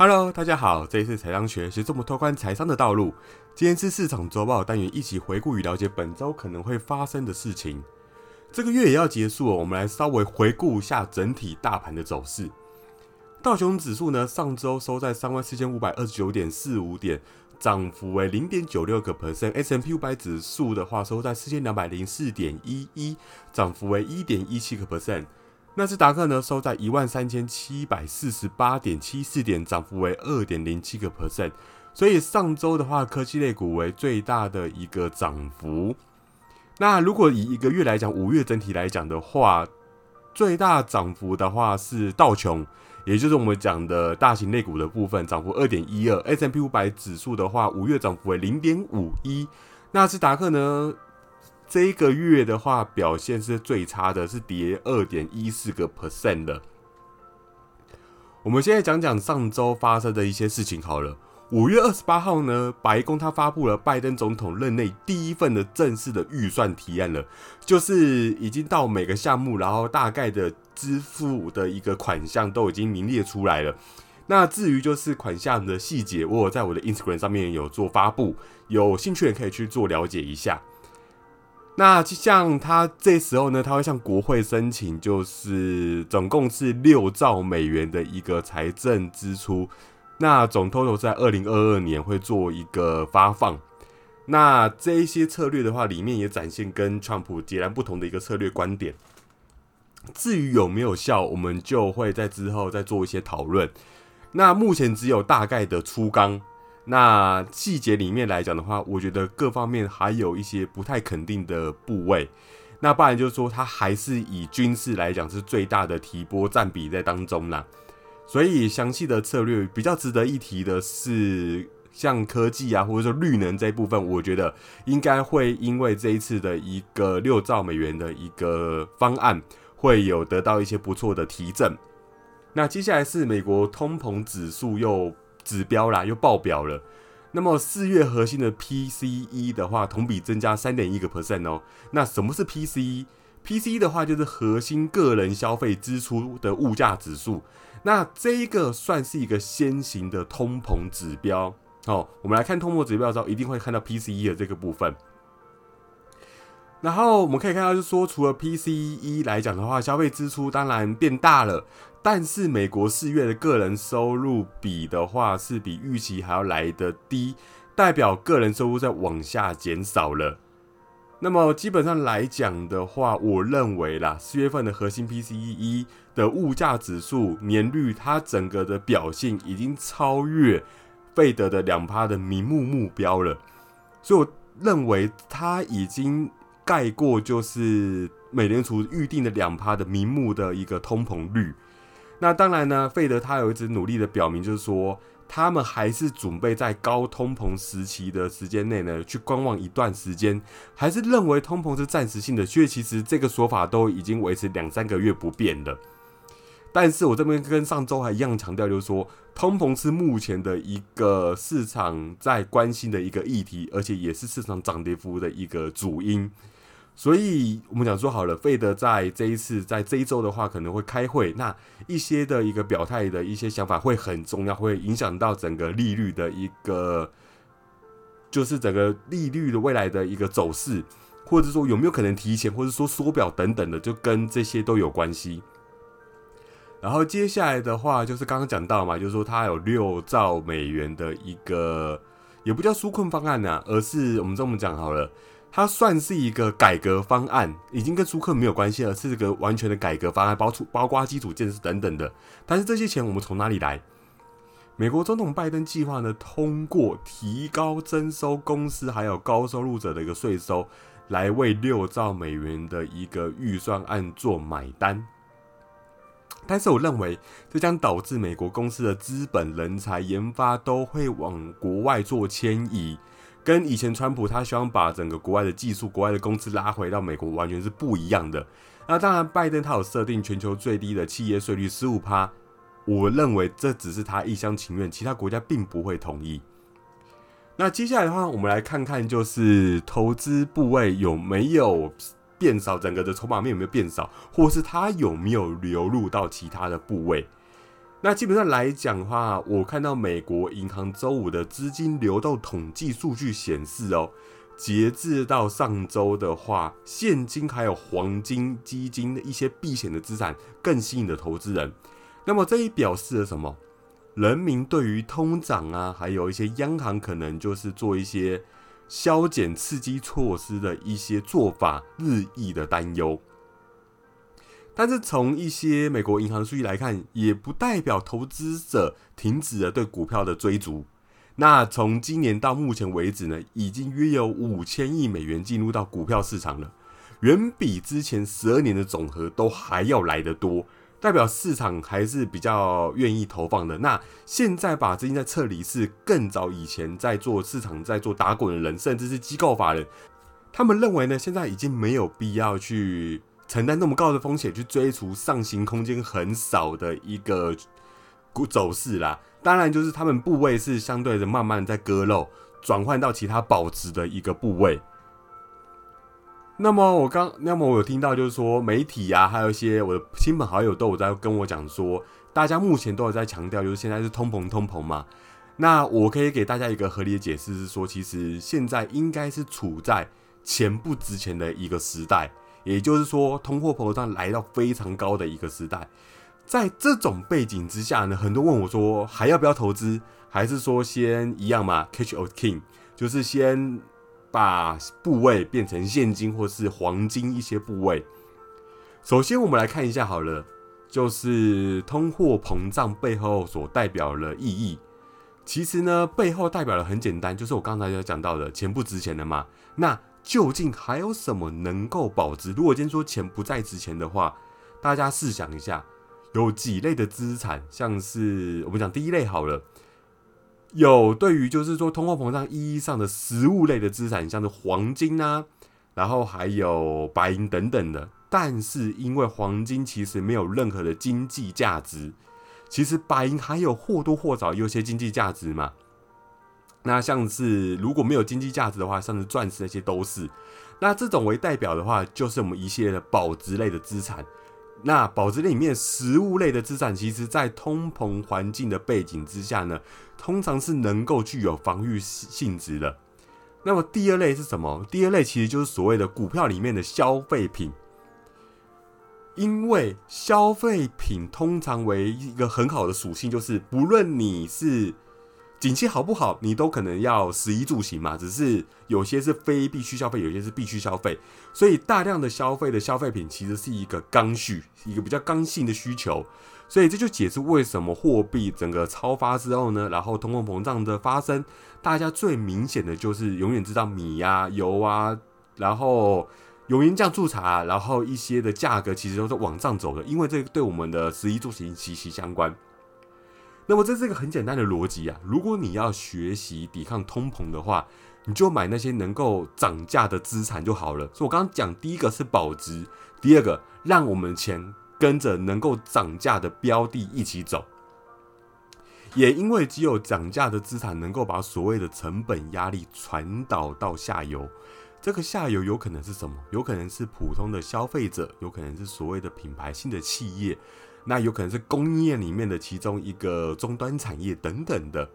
Hello，大家好，这一次财商学是这么拓宽财商的道路。今天是市场周报单元，一起回顾与了解本周可能会发生的事情。这个月也要结束了，我们来稍微回顾一下整体大盘的走势。道琼指数呢，上周收在三万四千五百二十九点四五点，涨幅为零点九六个 percent。S M P 五百指数的话，收在四千两百零四点一一，涨幅为一点一七个 percent。纳斯达克呢收在一万三千七百四十八点七四点，涨幅为二点零七个 percent。所以上周的话，科技类股为最大的一个涨幅。那如果以一个月来讲，五月整体来讲的话，最大涨幅的话是道琼，也就是我们讲的大型类股的部分，涨幅二点一二。S M P 五百指数的话，五月涨幅为零点五一。纳斯达克呢？这一个月的话，表现是最差的，是跌二点一四个 percent 的。我们现在讲讲上周发生的一些事情好了。五月二十八号呢，白宫他发布了拜登总统任内第一份的正式的预算提案了，就是已经到每个项目，然后大概的支付的一个款项都已经名列出来了。那至于就是款项的细节，我有在我的 Instagram 上面有做发布，有兴趣的可以去做了解一下。那就像他这时候呢，他会向国会申请，就是总共是六兆美元的一个财政支出。那总 total 在二零二二年会做一个发放。那这一些策略的话，里面也展现跟川普截然不同的一个策略观点。至于有没有效，我们就会在之后再做一些讨论。那目前只有大概的初纲。那细节里面来讲的话，我觉得各方面还有一些不太肯定的部位。那不然就是说，它还是以军事来讲是最大的提拨占比在当中啦。所以详细的策略比较值得一提的是，像科技啊，或者说绿能这一部分，我觉得应该会因为这一次的一个六兆美元的一个方案，会有得到一些不错的提振。那接下来是美国通膨指数又。指标啦，又爆表了。那么四月核心的 PCE 的话，同比增加三点一个 percent 哦。那什么是 PCE？PCE 的话就是核心个人消费支出的物价指数。那这一个算是一个先行的通膨指标。哦，我们来看通膨指标的时候，一定会看到 PCE 的这个部分。然后我们可以看到，就是说，除了 PCE 来讲的话，消费支出当然变大了。但是美国四月的个人收入比的话，是比预期还要来的低，代表个人收入在往下减少了。那么基本上来讲的话，我认为啦，四月份的核心 PCE 的物价指数年率，它整个的表现已经超越费德的两趴的名目目标了，所以我认为它已经盖过就是美联储预定的两趴的名目的一个通膨率。那当然呢，费德他有一直努力的表明，就是说他们还是准备在高通膨时期的时间内呢，去观望一段时间，还是认为通膨是暂时性的。所以其实这个说法都已经维持两三个月不变的。但是我这边跟上周还一样强调，就是说通膨是目前的一个市场在关心的一个议题，而且也是市场涨跌幅的一个主因。所以我们讲说好了，费德在这一次在这一周的话，可能会开会，那一些的一个表态的一些想法会很重要，会影响到整个利率的一个，就是整个利率的未来的一个走势，或者说有没有可能提前，或者说缩表等等的，就跟这些都有关系。然后接下来的话，就是刚刚讲到嘛，就是说它有六兆美元的一个，也不叫纾困方案呐，而是我们这么讲好了。它算是一个改革方案，已经跟租客没有关系了，是一个完全的改革方案，包出包括基础建设等等的。但是这些钱我们从哪里来？美国总统拜登计划呢，通过提高征收公司还有高收入者的一个税收，来为六兆美元的一个预算案做买单。但是我认为，这将导致美国公司的资本、人才、研发都会往国外做迁移。跟以前川普他希望把整个国外的技术、国外的公司拉回到美国，完全是不一样的。那当然，拜登他有设定全球最低的企业税率十五趴，我认为这只是他一厢情愿，其他国家并不会同意。那接下来的话，我们来看看就是投资部位有没有变少，整个的筹码面有没有变少，或是它有没有流入到其他的部位。那基本上来讲的话，我看到美国银行周五的资金流动统计数据显示哦，截至到上周的话，现金还有黄金基金的一些避险的资产更吸引了投资人。那么这也表示了什么？人民对于通胀啊，还有一些央行可能就是做一些削减刺激措施的一些做法日益的担忧。但是从一些美国银行数据来看，也不代表投资者停止了对股票的追逐。那从今年到目前为止呢，已经约有五千亿美元进入到股票市场了，远比之前十二年的总和都还要来得多，代表市场还是比较愿意投放的。那现在把资金在撤离，是更早以前在做市场在做打滚的人，甚至是机构法人，他们认为呢，现在已经没有必要去。承担那么高的风险去追逐上行空间很少的一个股走势啦，当然就是他们部位是相对的慢慢在割肉，转换到其他保值的一个部位。那么我刚，那么我有听到就是说媒体啊，还有一些我的亲朋好友都有在跟我讲说，大家目前都有在强调，就是现在是通膨通膨嘛。那我可以给大家一个合理的解释是说，其实现在应该是处在钱不值钱的一个时代。也就是说，通货膨胀来到非常高的一个时代，在这种背景之下呢，很多问我说，还要不要投资？还是说先一样嘛？Catch a king，就是先把部位变成现金或是黄金一些部位。首先，我们来看一下好了，就是通货膨胀背后所代表的意义。其实呢，背后代表的很简单，就是我刚才要讲到的，钱不值钱的嘛。那究竟还有什么能够保值？如果今天说钱不再值钱的话，大家试想一下，有几类的资产，像是我们讲第一类好了，有对于就是说通货膨胀意义上的实物类的资产，像是黄金啊，然后还有白银等等的。但是因为黄金其实没有任何的经济价值，其实白银还有或多或少有些经济价值嘛。那像是如果没有经济价值的话，像是钻石那些都是。那这种为代表的话，就是我们一系列的保值类的资产。那保值类里面，实物类的资产，其实在通膨环境的背景之下呢，通常是能够具有防御性质的。那么第二类是什么？第二类其实就是所谓的股票里面的消费品，因为消费品通常为一个很好的属性，就是不论你是。景气好不好，你都可能要食衣住行嘛。只是有些是非必须消费，有些是必须消费。所以大量的消费的消费品其实是一个刚需，一个比较刚性的需求。所以这就解释为什么货币整个超发之后呢，然后通货膨胀的发生，大家最明显的就是永远知道米呀、油啊，然后油盐酱醋茶，然后一些的价格其实都是往上走的，因为这对我们的食衣住行息息相关。那么这是一个很简单的逻辑啊！如果你要学习抵抗通膨的话，你就买那些能够涨价的资产就好了。所以我刚刚讲，第一个是保值，第二个让我们钱跟着能够涨价的标的一起走。也因为只有涨价的资产能够把所谓的成本压力传导到下游，这个下游有可能是什么？有可能是普通的消费者，有可能是所谓的品牌性的企业。那有可能是工业里面的其中一个终端产业等等的，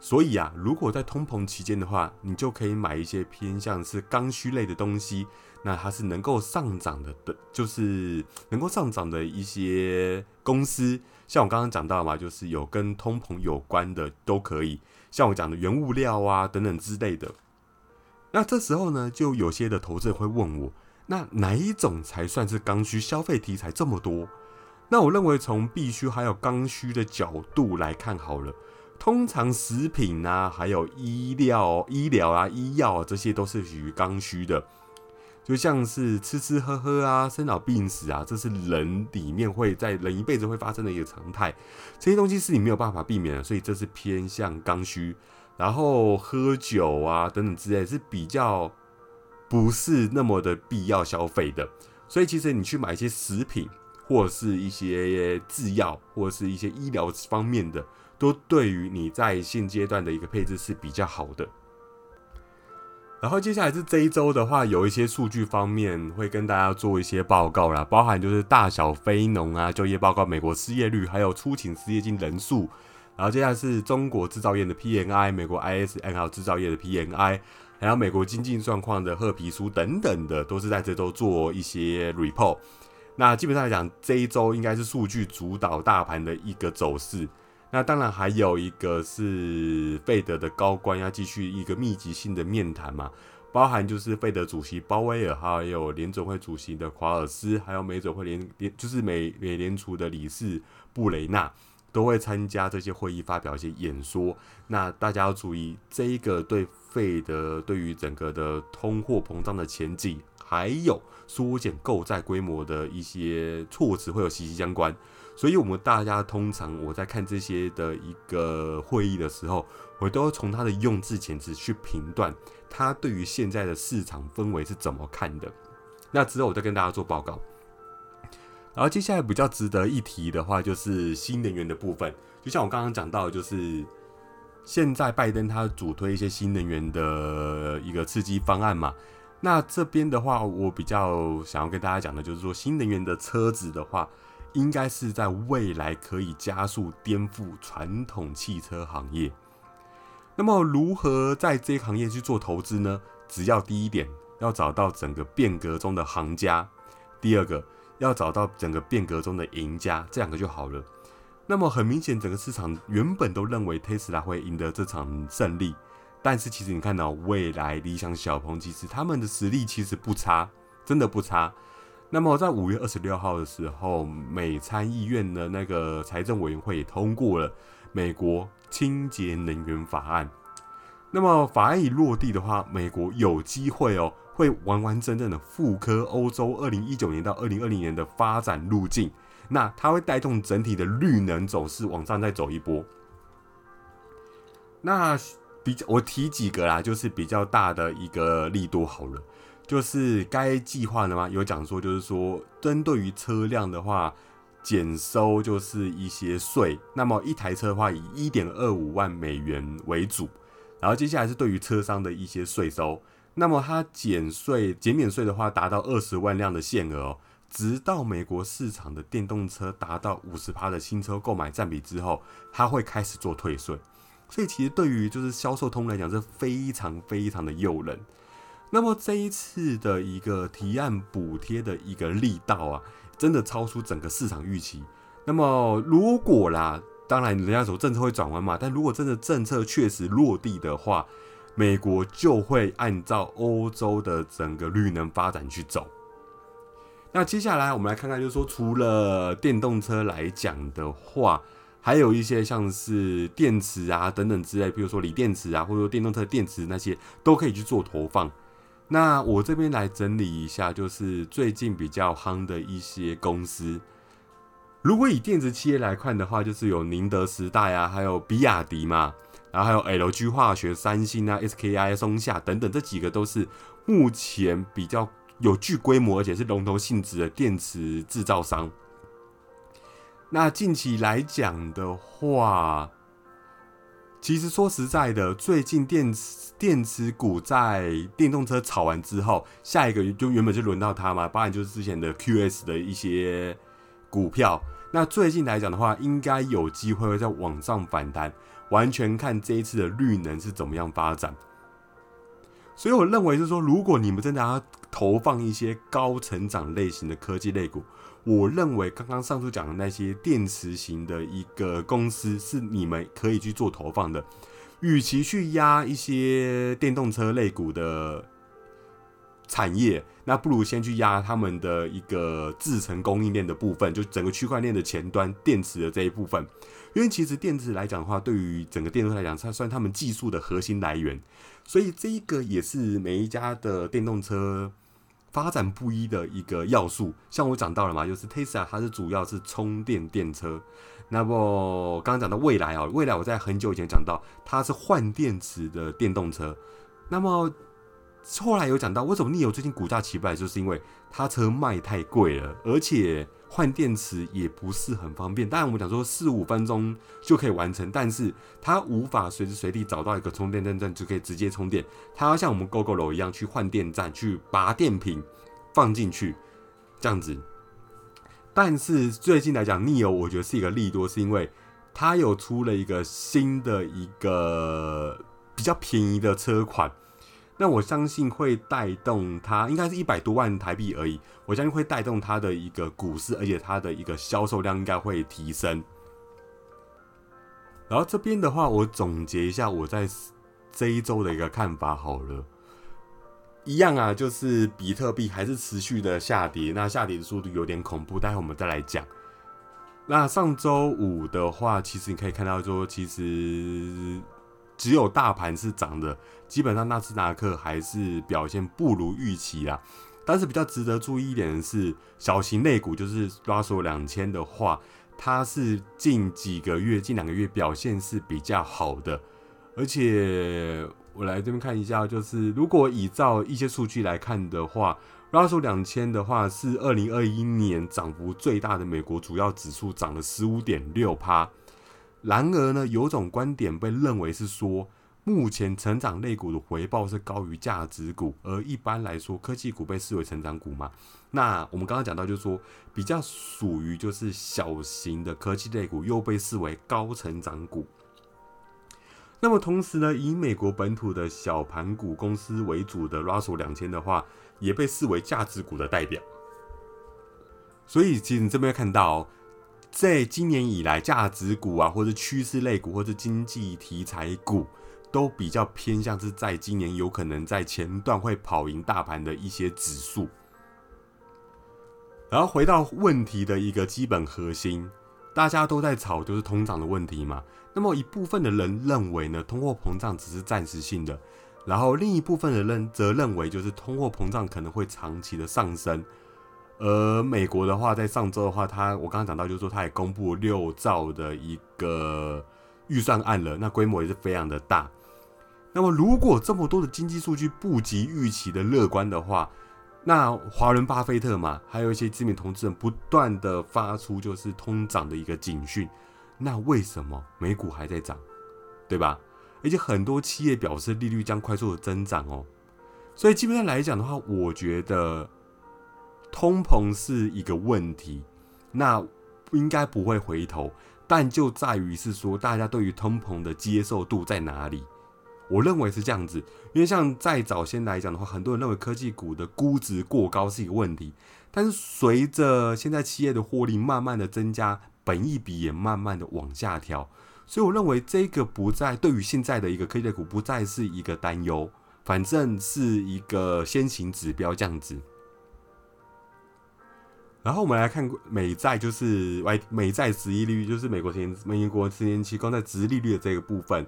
所以啊，如果在通膨期间的话，你就可以买一些偏向是刚需类的东西，那它是能够上涨的的，就是能够上涨的一些公司，像我刚刚讲到嘛，就是有跟通膨有关的都可以，像我讲的原物料啊等等之类的。那这时候呢，就有些的投资人会问我，那哪一种才算是刚需消费题材这么多？那我认为从必须还有刚需的角度来看好了，通常食品啊，还有医疗、医疗啊、医药啊这些都是属于刚需的，就像是吃吃喝喝啊、生老病死啊，这是人里面会在人一辈子会发生的一个常态，这些东西是你没有办法避免的，所以这是偏向刚需。然后喝酒啊等等之类是比较不是那么的必要消费的，所以其实你去买一些食品。或者是一些制药，或者是一些医疗方面的，都对于你在现阶段的一个配置是比较好的。然后接下来是这一周的话，有一些数据方面会跟大家做一些报告啦，包含就是大小非农啊就业报告、美国失业率，还有出勤失业金人数。然后接下来是中国制造业的 PNI、美国 ISM 还有制造业的 PNI，还有美国经济状况的褐皮书等等的，都是在这周做一些 report。那基本上来讲，这一周应该是数据主导大盘的一个走势。那当然还有一个是费德的高官要继续一个密集性的面谈嘛，包含就是费德主席鲍威尔，还有联总会主席的夸尔斯，还有美总会联联就是美美联储的理事布雷纳都会参加这些会议，发表一些演说。那大家要注意，这一个对费德对于整个的通货膨胀的前景，还有缩减购债规模的一些措辞会有息息相关。所以，我们大家通常我在看这些的一个会议的时候，我都会从他的用字遣词去评断他对于现在的市场氛围是怎么看的。那之后我再跟大家做报告。然后接下来比较值得一提的话，就是新能源的部分。就像我刚刚讲到，就是现在拜登他主推一些新能源的一个刺激方案嘛。那这边的话，我比较想要跟大家讲的就是说，新能源的车子的话。应该是在未来可以加速颠覆传统汽车行业。那么，如何在这一行业去做投资呢？只要第一点，要找到整个变革中的行家；第二个，要找到整个变革中的赢家，这两个就好了。那么，很明显，整个市场原本都认为特斯拉会赢得这场胜利，但是其实你看到未来、理想、小鹏，其实他们的实力其实不差，真的不差。那么在五月二十六号的时候，美参议院的那个财政委员会通过了美国清洁能源法案。那么法案一落地的话，美国有机会哦，会完完整整的复刻欧洲二零一九年到二零二零年的发展路径。那它会带动整体的绿能走势往上再走一波。那比较我提几个啦，就是比较大的一个力度好了。就是该计划的嘛，有讲说，就是说，针对于车辆的话，减收就是一些税。那么一台车的话，以一点二五万美元为主。然后接下来是对于车商的一些税收。那么它减税、减免税的话，达到二十万辆的限额哦，直到美国市场的电动车达到五十趴的新车购买占比之后，它会开始做退税。所以其实对于就是销售通来讲，是非常非常的诱人。那么这一次的一个提案补贴的一个力道啊，真的超出整个市场预期。那么如果啦，当然人家说政策会转弯嘛，但如果真的政策确实落地的话，美国就会按照欧洲的整个绿能发展去走。那接下来我们来看看，就是说除了电动车来讲的话，还有一些像是电池啊等等之类，比如说锂电池啊，或者说电动车电池那些，都可以去做投放。那我这边来整理一下，就是最近比较夯的一些公司。如果以电子企业来看的话，就是有宁德时代啊，还有比亚迪嘛，然后还有 LG 化学、三星啊、SKI、松下等等，这几个都是目前比较有具规模而且是龙头性质的电池制造商。那近期来讲的话，其实说实在的，最近电池电池股在电动车炒完之后，下一个就原本就轮到它嘛，当然就是之前的 QS 的一些股票。那最近来讲的话，应该有机会会在往上反弹，完全看这一次的绿能是怎么样发展。所以我认为是说，如果你们真的要投放一些高成长类型的科技类股，我认为刚刚上述讲的那些电池型的一个公司是你们可以去做投放的，与其去压一些电动车类股的产业，那不如先去压他们的一个制成供应链的部分，就整个区块链的前端电池的这一部分。因为其实电池来讲的话，对于整个电动车来讲，它算他们技术的核心来源，所以这一个也是每一家的电动车。发展不一的一个要素，像我讲到了嘛，就是 Tesla 它是主要是充电电车。那么刚刚讲到未来啊，未来我在很久以前讲到它是换电池的电动车。那么后来有讲到为什么逆游最近股价起不来，就是因为它车卖太贵了，而且换电池也不是很方便。当然，我们讲说四五分钟就可以完成，但是它无法随时随地找到一个充电站就可以直接充电。它要像我们 GoGo 楼一样去换电站，去拔电瓶放进去这样子。但是最近来讲，Neo 我觉得是一个利多，是因为它有出了一个新的一个比较便宜的车款。那我相信会带动它，应该是一百多万台币而已。我相信会带动它的一个股市，而且它的一个销售量应该会提升。然后这边的话，我总结一下我在这一周的一个看法好了。一样啊，就是比特币还是持续的下跌，那下跌的速度有点恐怖。待会我们再来讲。那上周五的话，其实你可以看到说，其实。只有大盘是涨的，基本上纳斯达克还是表现不如预期啦。但是比较值得注意一点的是，小型类股就是 Russell 两千的话，它是近几个月、近两个月表现是比较好的。而且我来这边看一下，就是如果依照一些数据来看的话，Russell 两千的话是二零二一年涨幅最大的美国主要指数，涨了十五点六趴。然而呢，有种观点被认为是说，目前成长类股的回报是高于价值股，而一般来说，科技股被视为成长股嘛。那我们刚刚讲到，就是说比较属于就是小型的科技类股，又被视为高成长股。那么同时呢，以美国本土的小盘股公司为主的 Russell 两千的话，也被视为价值股的代表。所以其实你这边看到。在今年以来，价值股啊，或者趋势类股，或者经济题材股，都比较偏向是在今年有可能在前段会跑赢大盘的一些指数。然后回到问题的一个基本核心，大家都在炒就是通胀的问题嘛。那么一部分的人认为呢，通货膨胀只是暂时性的，然后另一部分的人则认为就是通货膨胀可能会长期的上升。而美国的话，在上周的话，它我刚刚讲到，就是说它也公布六兆的一个预算案了，那规模也是非常的大。那么，如果这么多的经济数据不及预期的乐观的话，那华伦巴菲特嘛，还有一些知名投资人不断的发出就是通胀的一个警讯，那为什么美股还在涨，对吧？而且很多企业表示利率将快速的增长哦，所以基本上来讲的话，我觉得。通膨是一个问题，那应该不会回头，但就在于是说，大家对于通膨的接受度在哪里？我认为是这样子，因为像在早先来讲的话，很多人认为科技股的估值过高是一个问题，但是随着现在企业的获利慢慢的增加，本益比也慢慢的往下调，所以我认为这个不再对于现在的一个科技股不再是一个担忧，反正是一个先行指标这样子。然后我们来看美债，就是美美债十一率，就是美国十年美国十年期公债值利率的这个部分。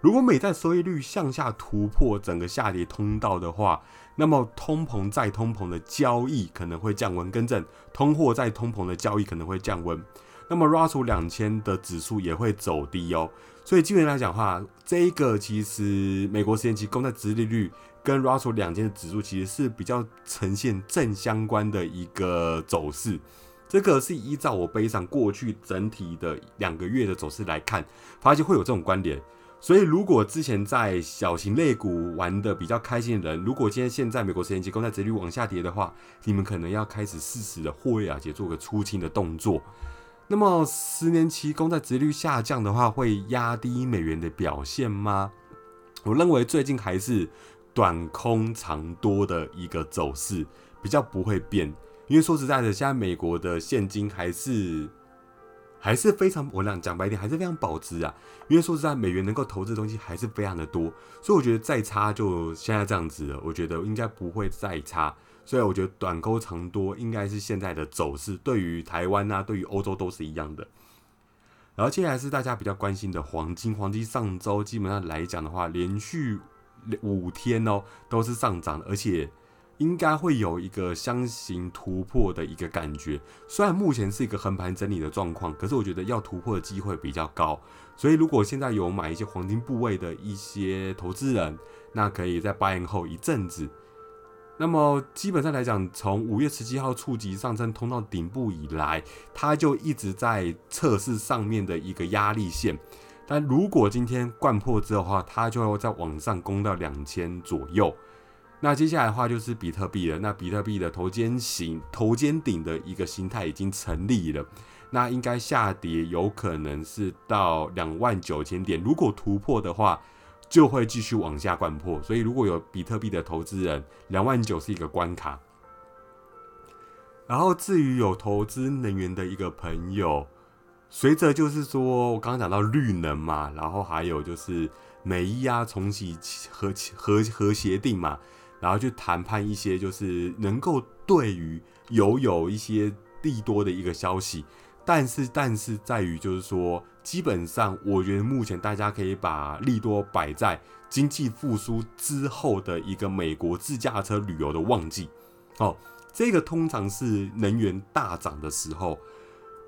如果美债收益率向下突破整个下跌通道的话，那么通膨再通膨的交易可能会降温，更正通货再通膨的交易可能会降温。那么 Russ 两千的指数也会走低哦。所以基本来讲话，这一个其实美国十年期公债值利率。跟 Russell 两间的指数其实是比较呈现正相关的一个走势，这个是依照我背上过去整体的两个月的走势来看，发现会有这种关联。所以如果之前在小型类股玩的比较开心的人，如果今天现在美国十年期公债殖率往下跌的话，你们可能要开始适时的获利了结，做个出清的动作。那么十年期公债殖率下降的话，会压低美元的表现吗？我认为最近还是。短空长多的一个走势比较不会变，因为说实在的，现在美国的现金还是还是非常，我讲讲白点，还是非常保值啊。因为说实在，美元能够投资的东西还是非常的多，所以我觉得再差就现在这样子了，我觉得应该不会再差。所以我觉得短空长多应该是现在的走势，对于台湾啊，对于欧洲都是一样的。然后接下来是大家比较关心的黄金，黄金上周基本上来讲的话，连续。五天哦，都是上涨的，而且应该会有一个箱型突破的一个感觉。虽然目前是一个横盘整理的状况，可是我觉得要突破的机会比较高。所以如果现在有买一些黄金部位的一些投资人，那可以在八年后一阵子，那么基本上来讲，从五月十七号触及上升通道顶部以来，它就一直在测试上面的一个压力线。但如果今天灌破之后的话，它就会再往上攻到两千左右。那接下来的话就是比特币了。那比特币的头肩形、头肩顶的一个形态已经成立了。那应该下跌有可能是到两万九千点。如果突破的话，就会继续往下灌破。所以如果有比特币的投资人，两万九是一个关卡。然后至于有投资能源的一个朋友，随着就是说我刚刚讲到绿能嘛，然后还有就是美伊啊重启核核核协定嘛。然后去谈判一些，就是能够对于有有一些利多的一个消息，但是但是在于就是说，基本上我觉得目前大家可以把利多摆在经济复苏之后的一个美国自驾车旅游的旺季。哦，这个通常是能源大涨的时候，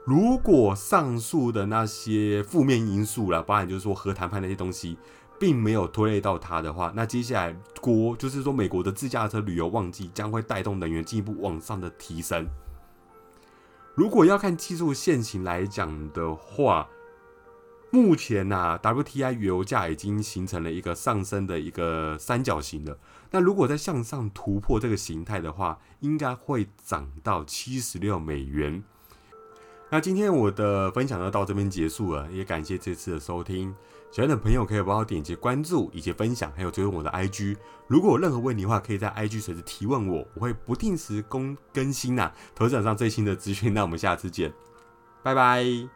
如果上述的那些负面因素了，包含就是说核谈判那些东西。并没有拖累到它的话，那接下来国就是说美国的自驾车旅游旺季将会带动能源进一步往上的提升。如果要看技术线型来讲的话，目前呐，WTI 油价已经形成了一个上升的一个三角形了。那如果再向上突破这个形态的话，应该会涨到七十六美元。那今天我的分享就到这边结束了，也感谢这次的收听。喜欢的朋友可以帮我点击关注，以及分享，还有追踪我的 IG。如果有任何问题的话，可以在 IG 随时提问我，我会不定时更更新呐，投资上最新的资讯。那我们下次见，拜拜。